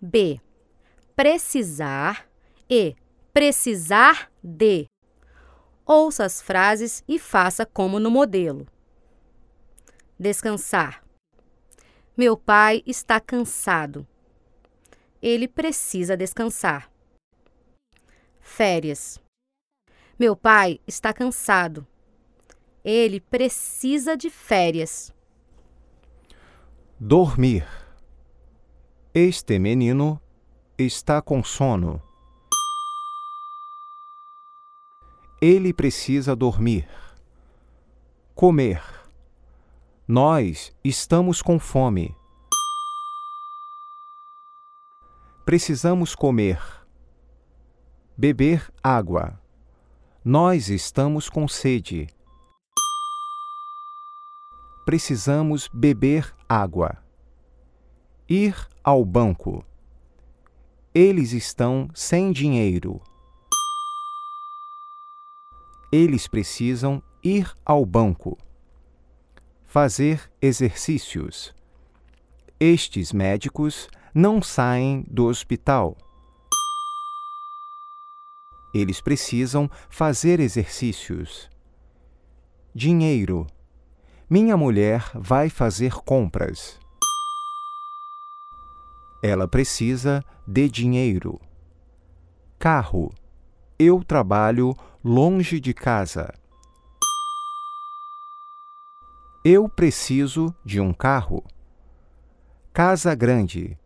B. Precisar e precisar de. Ouça as frases e faça como no modelo. Descansar. Meu pai está cansado. Ele precisa descansar. Férias. Meu pai está cansado. Ele precisa de férias. Dormir. Este menino está com sono. Ele precisa dormir. Comer. Nós estamos com fome. Precisamos comer. Beber água. Nós estamos com sede. Precisamos beber água. Ir ao banco. Eles estão sem dinheiro. Eles precisam ir ao banco. Fazer exercícios. Estes médicos não saem do hospital. Eles precisam fazer exercícios. Dinheiro. Minha mulher vai fazer compras. Ela precisa de dinheiro. Carro. Eu trabalho longe de casa. Eu preciso de um carro. Casa grande.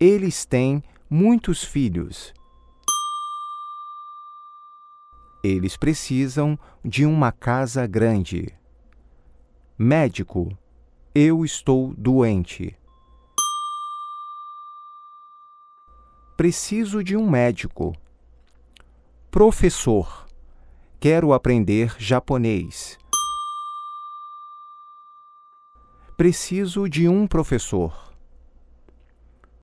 Eles têm muitos filhos. Eles precisam de uma casa grande. Médico. Eu estou doente. Preciso de um médico. Professor. Quero aprender japonês. Preciso de um professor.